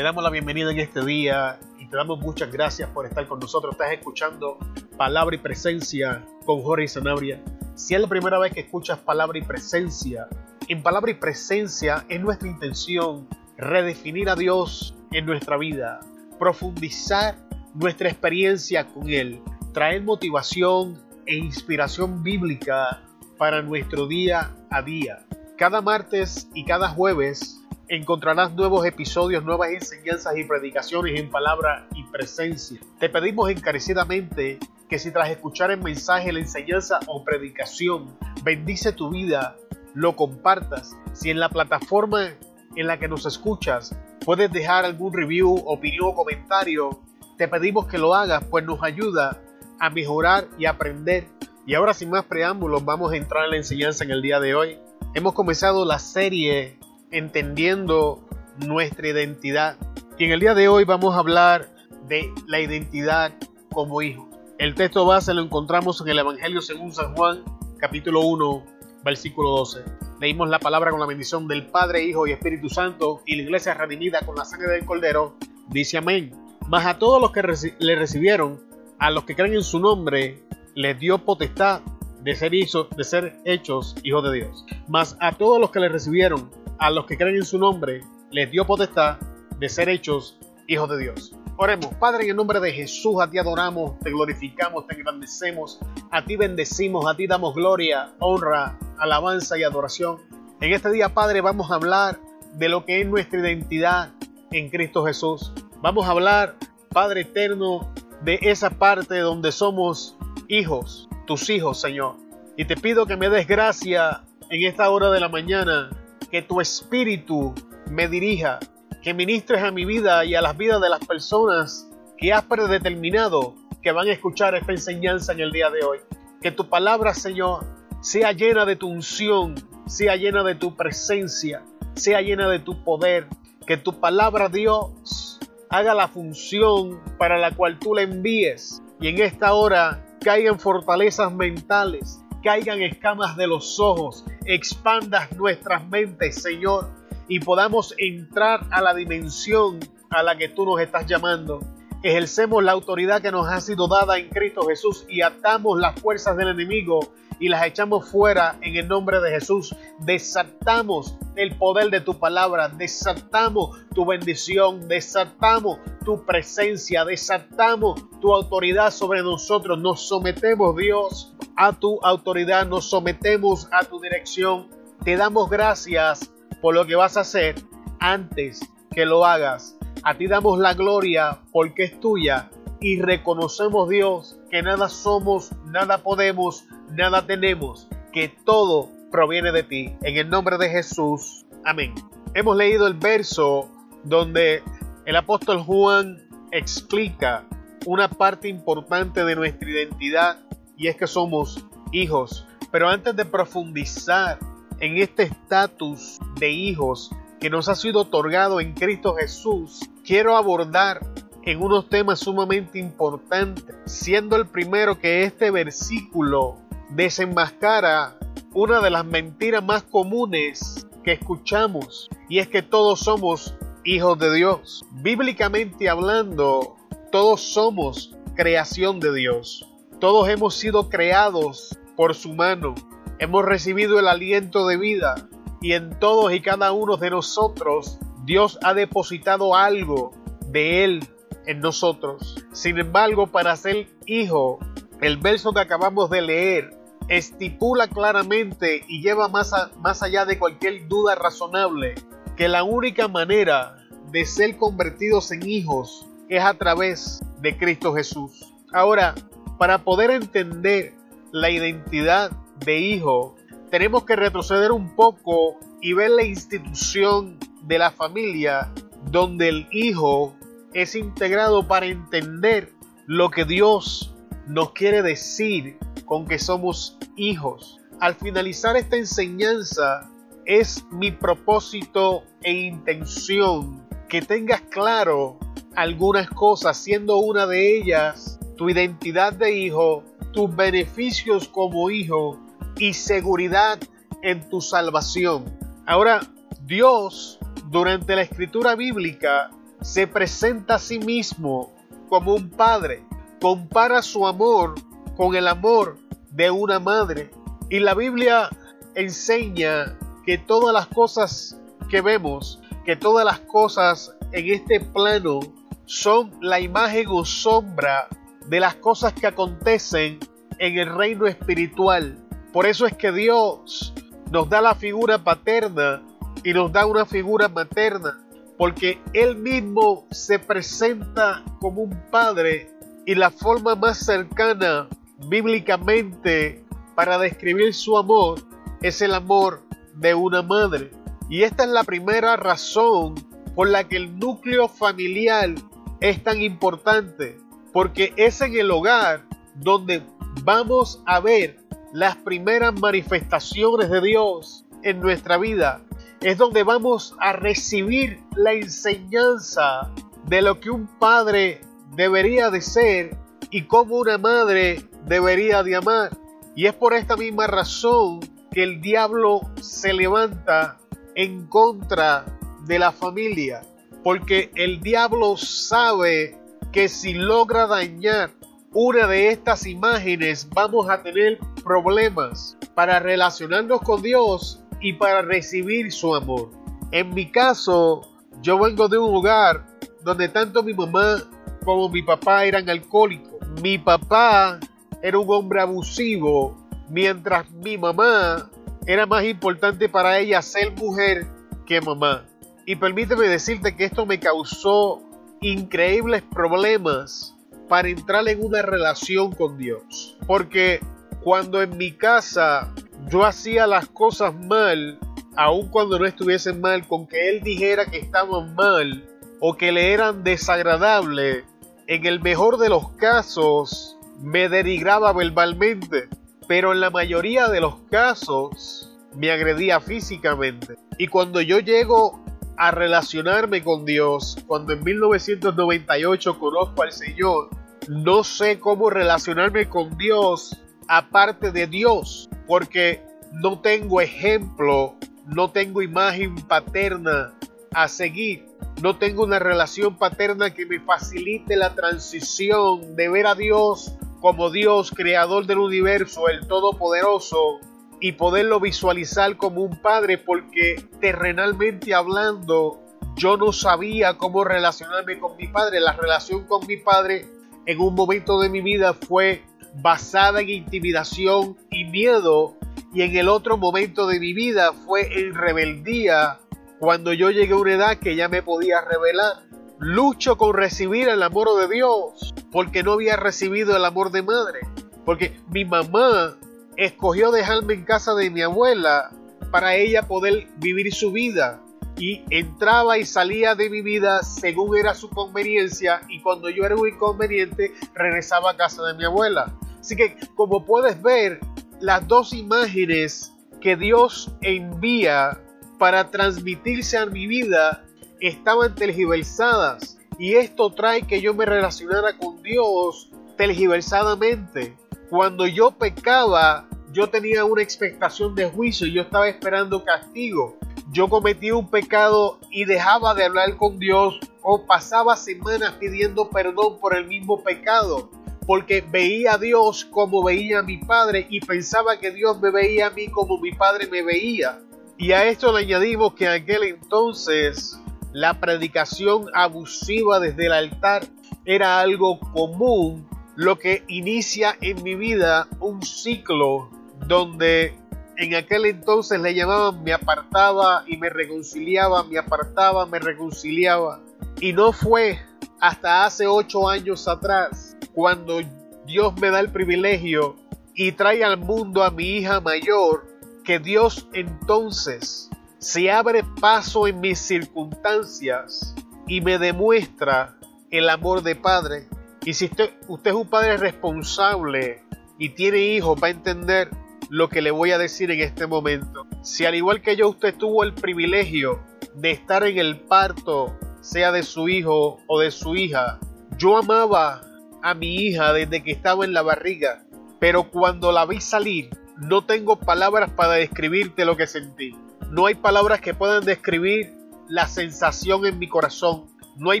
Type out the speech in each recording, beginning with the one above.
Te damos la bienvenida en este día y te damos muchas gracias por estar con nosotros. Estás escuchando Palabra y Presencia con Jorge Sanabria. Si es la primera vez que escuchas Palabra y Presencia, en Palabra y Presencia es nuestra intención redefinir a Dios en nuestra vida, profundizar nuestra experiencia con Él, traer motivación e inspiración bíblica para nuestro día a día. Cada martes y cada jueves encontrarás nuevos episodios, nuevas enseñanzas y predicaciones en palabra y presencia. Te pedimos encarecidamente que si tras escuchar el mensaje, la enseñanza o predicación bendice tu vida, lo compartas. Si en la plataforma en la que nos escuchas puedes dejar algún review, opinión o comentario, te pedimos que lo hagas, pues nos ayuda a mejorar y aprender. Y ahora sin más preámbulos, vamos a entrar en la enseñanza en el día de hoy. Hemos comenzado la serie entendiendo nuestra identidad. Y en el día de hoy vamos a hablar de la identidad como hijo. El texto base lo encontramos en el Evangelio según San Juan, capítulo 1, versículo 12. Leímos la palabra con la bendición del Padre, Hijo y Espíritu Santo, y la iglesia redimida con la sangre del Cordero, dice amén. Mas a todos los que le recibieron, a los que creen en su nombre, les dio potestad de ser, de ser hechos hijos de Dios. Mas a todos los que le recibieron, a los que creen en su nombre, les dio potestad de ser hechos hijos de Dios. Oremos, Padre, en el nombre de Jesús, a ti adoramos, te glorificamos, te engrandecemos, a ti bendecimos, a ti damos gloria, honra, alabanza y adoración. En este día, Padre, vamos a hablar de lo que es nuestra identidad en Cristo Jesús. Vamos a hablar, Padre eterno, de esa parte donde somos hijos, tus hijos, Señor. Y te pido que me des gracia en esta hora de la mañana que tu espíritu me dirija, que ministres a mi vida y a las vidas de las personas que has predeterminado que van a escuchar esta enseñanza en el día de hoy. Que tu palabra, Señor, sea llena de tu unción, sea llena de tu presencia, sea llena de tu poder. Que tu palabra, Dios, haga la función para la cual tú la envíes. Y en esta hora caigan fortalezas mentales, caigan escamas de los ojos, expandas nuestras mentes, Señor, y podamos entrar a la dimensión a la que tú nos estás llamando. Ejercemos la autoridad que nos ha sido dada en Cristo Jesús y atamos las fuerzas del enemigo y las echamos fuera en el nombre de Jesús. Desatamos el poder de tu palabra, desatamos tu bendición, desatamos tu presencia, desatamos tu autoridad sobre nosotros. Nos sometemos, Dios, a tu autoridad, nos sometemos a tu dirección. Te damos gracias por lo que vas a hacer antes que lo hagas. A ti damos la gloria porque es tuya y reconocemos Dios que nada somos, nada podemos, nada tenemos, que todo proviene de ti. En el nombre de Jesús. Amén. Hemos leído el verso donde el apóstol Juan explica una parte importante de nuestra identidad y es que somos hijos. Pero antes de profundizar en este estatus de hijos que nos ha sido otorgado en Cristo Jesús, quiero abordar en unos temas sumamente importantes, siendo el primero que este versículo desenmascara una de las mentiras más comunes que escuchamos, y es que todos somos hijos de Dios. Bíblicamente hablando, todos somos creación de Dios. Todos hemos sido creados por su mano. Hemos recibido el aliento de vida y en todos y cada uno de nosotros Dios ha depositado algo de Él en nosotros. Sin embargo, para ser hijo, el verso que acabamos de leer estipula claramente y lleva más, más allá de cualquier duda razonable que la única manera de ser convertidos en hijos es a través de Cristo Jesús. Ahora, para poder entender la identidad de hijo, tenemos que retroceder un poco y ver la institución de la familia donde el hijo es integrado para entender lo que Dios nos quiere decir con que somos hijos. Al finalizar esta enseñanza, es mi propósito e intención que tengas claro algunas cosas, siendo una de ellas tu identidad de hijo, tus beneficios como hijo y seguridad en tu salvación. Ahora, Dios durante la escritura bíblica se presenta a sí mismo como un padre, compara su amor con el amor de una madre. Y la Biblia enseña que todas las cosas que vemos, que todas las cosas en este plano son la imagen o sombra de las cosas que acontecen en el reino espiritual. Por eso es que Dios nos da la figura paterna y nos da una figura materna, porque Él mismo se presenta como un padre y la forma más cercana bíblicamente para describir su amor es el amor de una madre. Y esta es la primera razón por la que el núcleo familiar es tan importante, porque es en el hogar donde vamos a ver las primeras manifestaciones de Dios en nuestra vida. Es donde vamos a recibir la enseñanza de lo que un padre debería de ser y cómo una madre debería de amar. Y es por esta misma razón que el diablo se levanta en contra de la familia. Porque el diablo sabe que si logra dañar una de estas imágenes vamos a tener problemas para relacionarnos con Dios y para recibir su amor. En mi caso, yo vengo de un hogar donde tanto mi mamá como mi papá eran alcohólicos. Mi papá era un hombre abusivo, mientras mi mamá era más importante para ella ser mujer que mamá. Y permíteme decirte que esto me causó increíbles problemas para entrar en una relación con Dios. Porque cuando en mi casa yo hacía las cosas mal, aun cuando no estuviesen mal, con que Él dijera que estaban mal o que le eran desagradables, en el mejor de los casos me denigraba verbalmente, pero en la mayoría de los casos me agredía físicamente. Y cuando yo llego a relacionarme con Dios, cuando en 1998 conozco al Señor, no sé cómo relacionarme con Dios aparte de Dios, porque no tengo ejemplo, no tengo imagen paterna a seguir. No tengo una relación paterna que me facilite la transición de ver a Dios como Dios, creador del universo, el Todopoderoso, y poderlo visualizar como un padre, porque terrenalmente hablando, yo no sabía cómo relacionarme con mi padre. La relación con mi padre en un momento de mi vida fue basada en intimidación y miedo, y en el otro momento de mi vida fue en rebeldía, cuando yo llegué a una edad que ya me podía revelar. Lucho con recibir el amor de Dios, porque no había recibido el amor de madre. Porque mi mamá escogió dejarme en casa de mi abuela para ella poder vivir su vida. Y entraba y salía de mi vida según era su conveniencia. Y cuando yo era un inconveniente, regresaba a casa de mi abuela. Así que, como puedes ver, las dos imágenes que Dios envía para transmitirse a mi vida estaban tergiversadas y esto trae que yo me relacionara con Dios tergiversadamente. Cuando yo pecaba, yo tenía una expectación de juicio y yo estaba esperando castigo. Yo cometí un pecado y dejaba de hablar con Dios o pasaba semanas pidiendo perdón por el mismo pecado. Porque veía a Dios como veía a mi padre y pensaba que Dios me veía a mí como mi padre me veía. Y a esto le añadimos que en aquel entonces la predicación abusiva desde el altar era algo común, lo que inicia en mi vida un ciclo donde en aquel entonces le llamaban me apartaba y me reconciliaba, me apartaba, me reconciliaba. Y no fue hasta hace ocho años atrás cuando Dios me da el privilegio y trae al mundo a mi hija mayor, que Dios entonces se abre paso en mis circunstancias y me demuestra el amor de padre. Y si usted, es un padre responsable y tiene hijos, va a entender lo que le voy a decir en este momento. Si al igual que yo usted tuvo el privilegio de estar en el parto, sea de su hijo o de su hija, yo amaba a mi hija desde que estaba en la barriga, pero cuando la vi salir, no tengo palabras para describirte lo que sentí. No hay palabras que puedan describir la sensación en mi corazón. No hay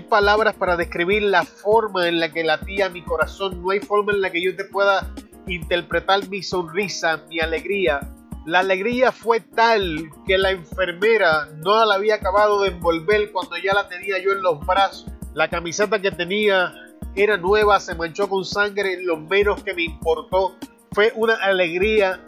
palabras para describir la forma en la que latía mi corazón. No hay forma en la que yo te pueda interpretar mi sonrisa, mi alegría. La alegría fue tal que la enfermera no la había acabado de envolver cuando ya la tenía yo en los brazos. La camiseta que tenía era nueva, se manchó con sangre, lo menos que me importó. Fue una alegría,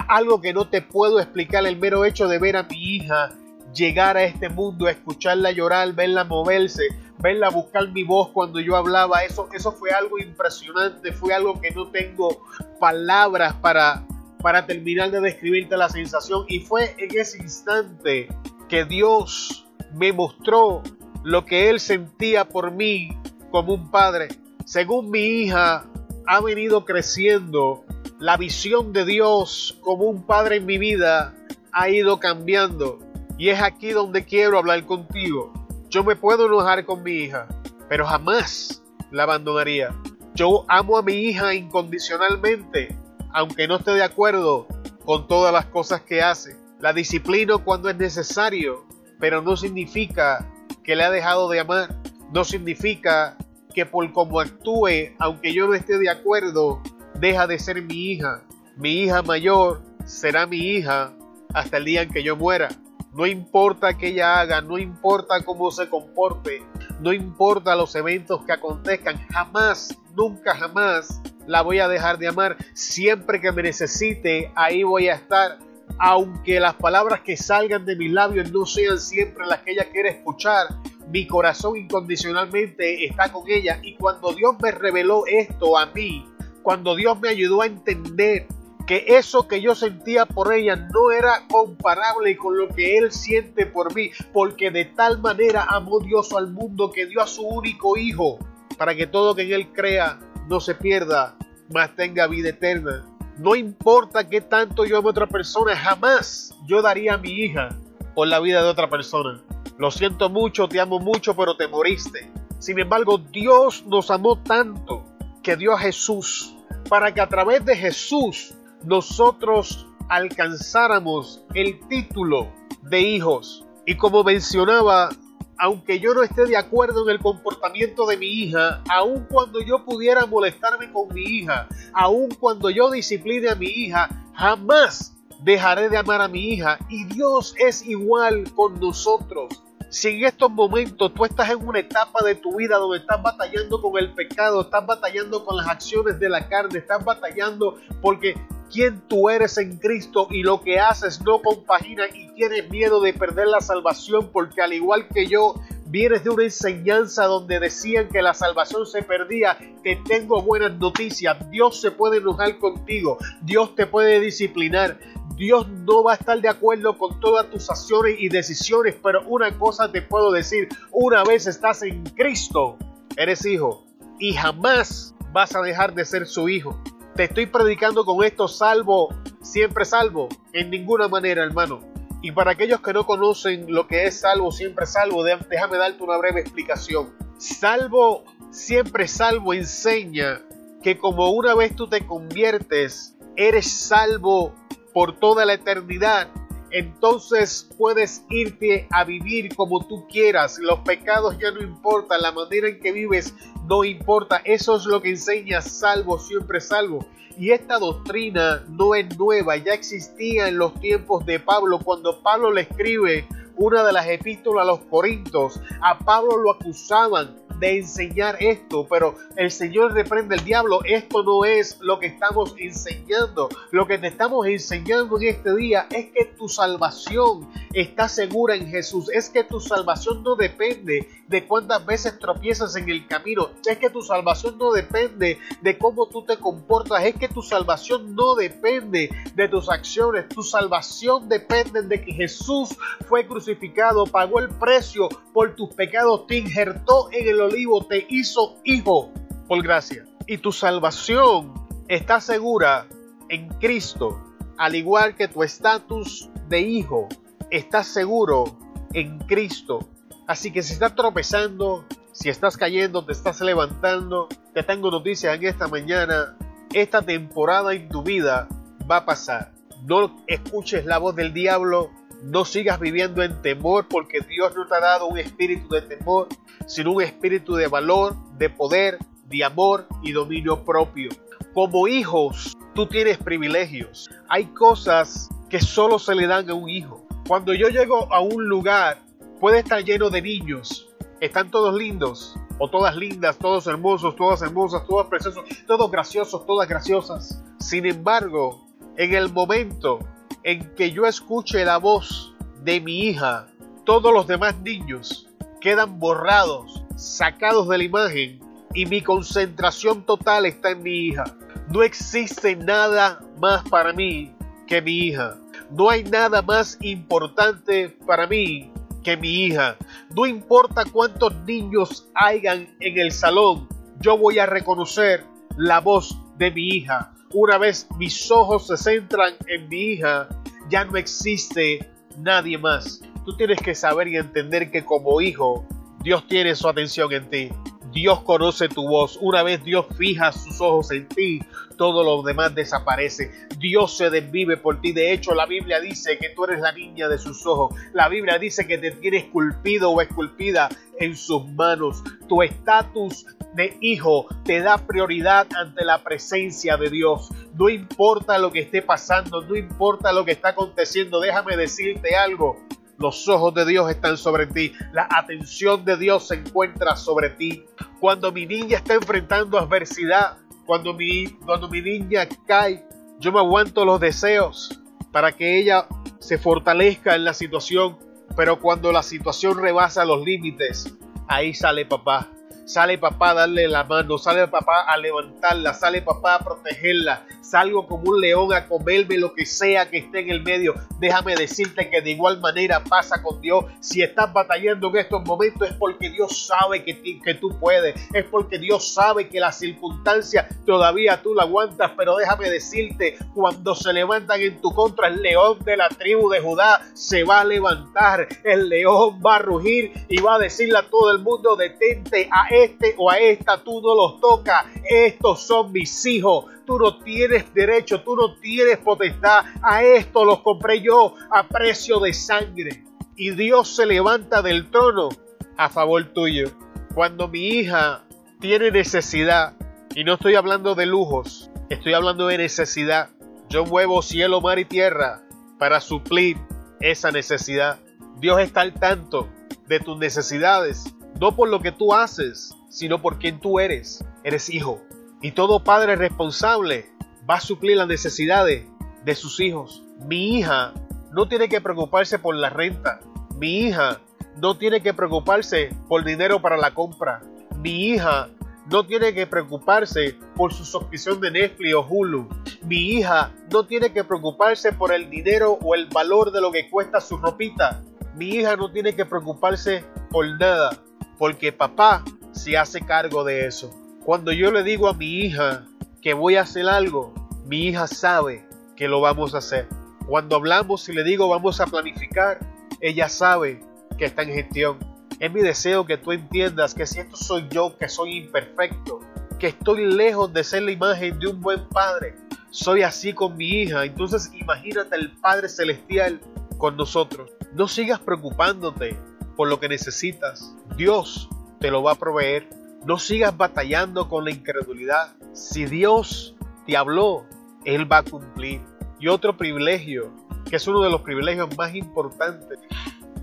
algo que no te puedo explicar, el mero hecho de ver a mi hija llegar a este mundo, escucharla llorar, verla moverse, verla buscar mi voz cuando yo hablaba, eso, eso fue algo impresionante, fue algo que no tengo palabras para, para terminar de describirte la sensación. Y fue en ese instante que Dios me mostró lo que Él sentía por mí como un padre. Según mi hija ha venido creciendo, la visión de Dios como un padre en mi vida ha ido cambiando. Y es aquí donde quiero hablar contigo. Yo me puedo enojar con mi hija, pero jamás la abandonaría. Yo amo a mi hija incondicionalmente, aunque no esté de acuerdo con todas las cosas que hace. La disciplino cuando es necesario, pero no significa que le ha dejado de amar. No significa que por cómo actúe, aunque yo no esté de acuerdo, deja de ser mi hija. Mi hija mayor será mi hija hasta el día en que yo muera. No importa qué ella haga, no importa cómo se comporte, no importa los eventos que acontezcan, jamás, nunca jamás la voy a dejar de amar. Siempre que me necesite, ahí voy a estar. Aunque las palabras que salgan de mis labios no sean siempre las que ella quiere escuchar, mi corazón incondicionalmente está con ella. Y cuando Dios me reveló esto a mí, cuando Dios me ayudó a entender que eso que yo sentía por ella no era comparable con lo que Él siente por mí, porque de tal manera amó Dios al mundo que dio a su único Hijo, para que todo que en Él crea no se pierda, mas tenga vida eterna. No importa qué tanto yo amo a otra persona, jamás yo daría a mi hija por la vida de otra persona. Lo siento mucho, te amo mucho, pero te moriste. Sin embargo, Dios nos amó tanto que dio a Jesús para que a través de Jesús nosotros alcanzáramos el título de hijos. Y como mencionaba, aunque yo no esté de acuerdo en el comportamiento de mi hija, aun cuando yo pudiera molestarme con mi hija, aun cuando yo discipline a mi hija, jamás dejaré de amar a mi hija. Y Dios es igual con nosotros. Si en estos momentos tú estás en una etapa de tu vida donde estás batallando con el pecado, estás batallando con las acciones de la carne, estás batallando porque quién tú eres en Cristo y lo que haces no compagina y tienes miedo de perder la salvación porque al igual que yo vienes de una enseñanza donde decían que la salvación se perdía, te tengo buenas noticias. Dios se puede enojar contigo, Dios te puede disciplinar, Dios no va a estar de acuerdo con todas tus acciones y decisiones, pero una cosa te puedo decir, una vez estás en Cristo, eres hijo y jamás vas a dejar de ser su hijo. Te estoy predicando con esto salvo, siempre salvo, en ninguna manera, hermano. Y para aquellos que no conocen lo que es salvo, siempre salvo, déjame darte una breve explicación. Salvo, siempre salvo enseña que como una vez tú te conviertes, eres salvo por toda la eternidad entonces puedes irte a vivir como tú quieras. Los pecados ya no importan, la manera en que vives no importa. Eso es lo que enseña salvo, siempre salvo. Y esta doctrina no es nueva, ya existía en los tiempos de Pablo. Cuando Pablo le escribe una de las epístolas a los Corintios, a Pablo lo acusaban de enseñar esto, pero el Señor reprende el diablo. Esto no es lo que estamos enseñando. Lo que te estamos enseñando en este día es que tu salvación está segura en Jesús. Es que tu salvación no depende de cuántas veces tropiezas en el camino. Es que tu salvación no depende de cómo tú te comportas. Es que tu salvación no depende de tus acciones. Tu salvación depende de que Jesús fue crucificado, pagó el precio por tus pecados, te injertó en el olivo, te hizo hijo por gracia. Y tu salvación está segura en Cristo, al igual que tu estatus de hijo está seguro en Cristo. Así que si estás tropezando, si estás cayendo, te estás levantando, te tengo noticias en esta mañana. Esta temporada en tu vida va a pasar. No escuches la voz del diablo, No sigas viviendo en temor porque Dios no te ha dado un espíritu de temor, sino un espíritu de valor, de poder, de amor y dominio propio. Como hijos, tú tienes privilegios. Hay cosas que solo se le dan a un hijo. Cuando yo llego a un lugar, puede estar lleno de niños. Están todos lindos, o todas lindas, todos hermosos, todas hermosas, todos preciosos, todos graciosos, todas graciosas. Sin embargo, en el momento en que yo escuche la voz de mi hija, todos los demás niños quedan borrados, sacados de la imagen y mi concentración total está en mi hija. No existe nada más para mí que mi hija. No hay nada más importante para mí que mi hija. No importa cuántos niños hayan en el salón, yo voy a reconocer la voz de mi hija. Una vez mis ojos se centran en mi hija, ya no existe nadie más. Tú tienes que saber y entender que como hijo, Dios tiene su atención en ti. Dios conoce tu voz. Una vez Dios fija sus ojos en ti, todo lo demás desaparece. Dios se desvive por ti. De hecho, la Biblia dice que tú eres la niña de sus ojos. La Biblia dice que te tiene esculpido o esculpida en sus manos. Tu estatus de hijo te da prioridad ante la presencia de Dios. No importa lo que esté pasando, no importa lo que está aconteciendo, déjame decirte algo. Los ojos de Dios están sobre ti. La atención de Dios se encuentra sobre ti. Cuando mi niña está enfrentando adversidad, cuando mi, cuando mi niña cae, yo me aguanto los deseos para que ella se fortalezca en la situación. Pero cuando la situación rebasa los límites, ahí sale papá Sale papá a darle la mano, sale papá a levantarla, sale papá a protegerla. Salgo como un león a comerme lo que sea que esté en el medio. Déjame decirte que de igual manera pasa con Dios. Si estás batallando en estos momentos es porque Dios sabe que, que tú puedes. Es porque Dios sabe que la circunstancia todavía tú la aguantas. Pero déjame decirte, cuando se levantan en tu contra el león de la tribu de Judá se va a levantar. El león va a rugir y va a decirle a todo el mundo detente a este o a esta tú no los tocas. Estos son mis hijos. Tú no tienes derecho, tú no tienes potestad. A esto los compré yo a precio de sangre. Y Dios se levanta del trono a favor tuyo. Cuando mi hija tiene necesidad, y no estoy hablando de lujos, estoy hablando de necesidad. Yo muevo cielo, mar y tierra para suplir esa necesidad. Dios está al tanto de tus necesidades no por lo que tú haces, sino por quien tú eres. Eres hijo. Y todo padre responsable va a suplir las necesidades de sus hijos. Mi hija no tiene que preocuparse por la renta. Mi hija no tiene que preocuparse por dinero para la compra. Mi hija no tiene que preocuparse por su suscripción de Netflix o Hulu. Mi hija no tiene que preocuparse por el dinero o el valor de lo que cuesta su ropita. Mi hija no tiene que preocuparse por nada porque papá se hace cargo de eso. Cuando yo le digo a mi hija que voy a hacer algo, mi hija sabe que lo vamos a hacer. Cuando hablamos y le digo vamos a planificar, ella sabe que está en gestión. Es mi deseo que tú entiendas que si esto soy yo, que soy imperfecto, que estoy lejos de ser la imagen de un buen padre, soy así con mi hija. Entonces imagínate el Padre Celestial con nosotros. No sigas preocupándote por lo que necesitas. Dios te lo va a proveer. No sigas batallando con la incredulidad. Si Dios te habló, Él va a cumplir. Y otro privilegio, que es uno de los privilegios más importantes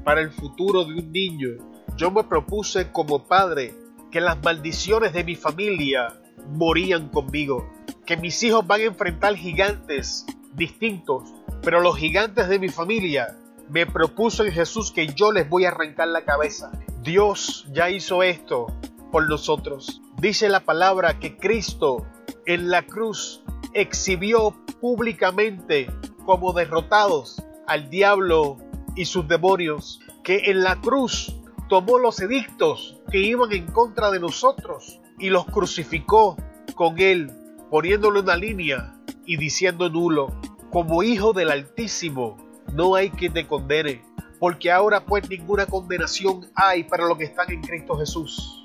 para el futuro de un niño, yo me propuse como padre que las maldiciones de mi familia morían conmigo, que mis hijos van a enfrentar gigantes distintos, pero los gigantes de mi familia me propuso en Jesús que yo les voy a arrancar la cabeza. Dios ya hizo esto por nosotros. Dice la palabra que Cristo en la cruz exhibió públicamente como derrotados al diablo y sus demonios, que en la cruz tomó los edictos que iban en contra de nosotros y los crucificó con él, poniéndole una línea y diciendo nulo, como hijo del Altísimo, no hay quien te condene, porque ahora pues ninguna condenación hay para los que están en Cristo Jesús.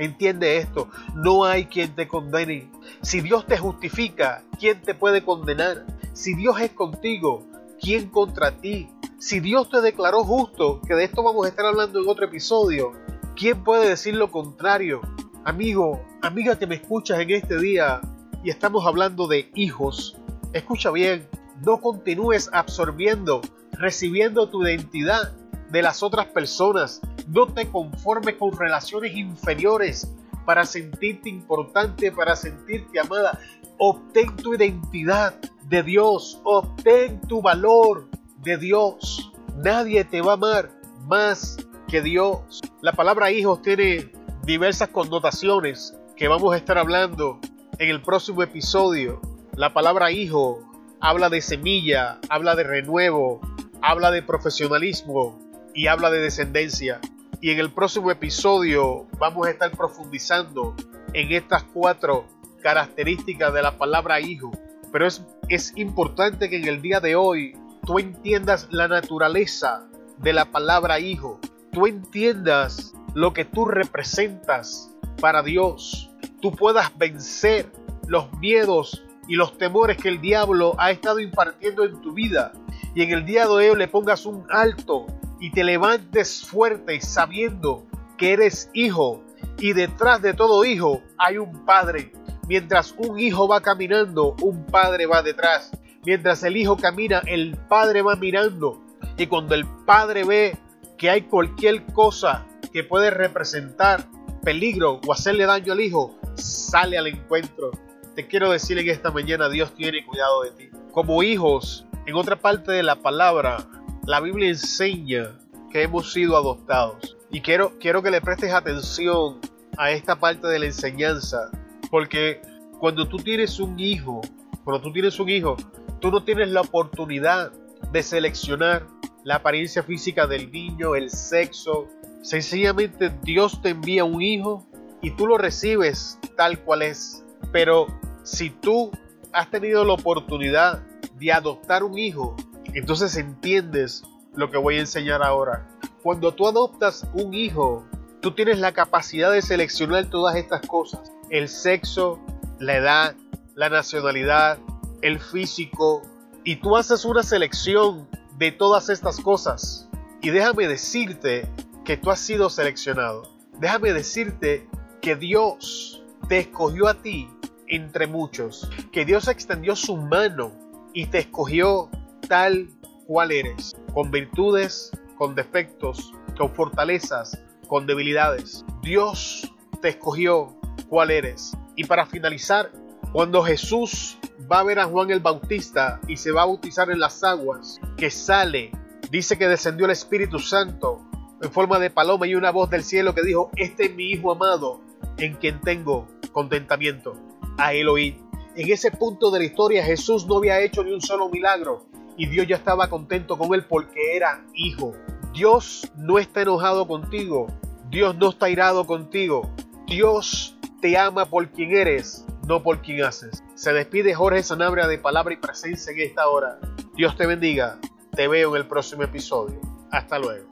Entiende esto, no hay quien te condene. Si Dios te justifica, ¿quién te puede condenar? Si Dios es contigo, ¿quién contra ti? Si Dios te declaró justo, que de esto vamos a estar hablando en otro episodio, ¿quién puede decir lo contrario? Amigo, amiga que me escuchas en este día y estamos hablando de hijos, escucha bien, no continúes absorbiendo, recibiendo tu identidad de las otras personas. No te conformes con relaciones inferiores para sentirte importante, para sentirte amada. Obtén tu identidad de Dios, obtén tu valor de Dios. Nadie te va a amar más que Dios. La palabra hijos tiene diversas connotaciones que vamos a estar hablando en el próximo episodio. La palabra hijo habla de semilla, habla de renuevo, habla de profesionalismo y habla de descendencia. Y en el próximo episodio vamos a estar profundizando en estas cuatro características de la palabra hijo. Pero es, es importante que en el día de hoy tú entiendas la naturaleza de la palabra hijo. Tú entiendas lo que tú representas para Dios. Tú puedas vencer los miedos y los temores que el diablo ha estado impartiendo en tu vida. Y en el día de hoy le pongas un alto y te levantes fuerte sabiendo que eres hijo y detrás de todo hijo hay un padre. Mientras un hijo va caminando, un padre va detrás. Mientras el hijo camina, el padre va mirando. Y cuando el padre ve que hay cualquier cosa que puede representar peligro o hacerle daño al hijo, sale al encuentro te quiero decir en esta mañana, Dios tiene cuidado de ti. Como hijos, en otra parte de la palabra, la Biblia enseña que hemos sido adoptados. Y quiero, quiero que le prestes atención a esta parte de la enseñanza, porque cuando tú tienes un hijo, cuando tú tienes un hijo, tú no tienes la oportunidad de seleccionar la apariencia física del niño, el sexo. Sencillamente Dios te envía un hijo y tú lo recibes tal cual es. Pero si tú has tenido la oportunidad de adoptar un hijo, entonces entiendes lo que voy a enseñar ahora. Cuando tú adoptas un hijo, tú tienes la capacidad de seleccionar todas estas cosas. El sexo, la edad, la nacionalidad, el físico. Y tú haces una selección de todas estas cosas. Y déjame decirte que tú has sido seleccionado. Déjame decirte que Dios te escogió a ti entre muchos, que Dios extendió su mano y te escogió tal cual eres, con virtudes, con defectos, con fortalezas, con debilidades. Dios te escogió cuál eres. Y para finalizar, cuando Jesús va a ver a Juan el Bautista y se va a bautizar en las aguas, que sale, dice que descendió el Espíritu Santo en forma de paloma y una voz del cielo que dijo, este es mi Hijo amado, en quien tengo contentamiento a Elohim. En ese punto de la historia Jesús no había hecho ni un solo milagro y Dios ya estaba contento con él porque era hijo. Dios no está enojado contigo, Dios no está irado contigo, Dios te ama por quien eres, no por quien haces. Se despide Jorge Sanabria de palabra y presencia en esta hora. Dios te bendiga, te veo en el próximo episodio. Hasta luego.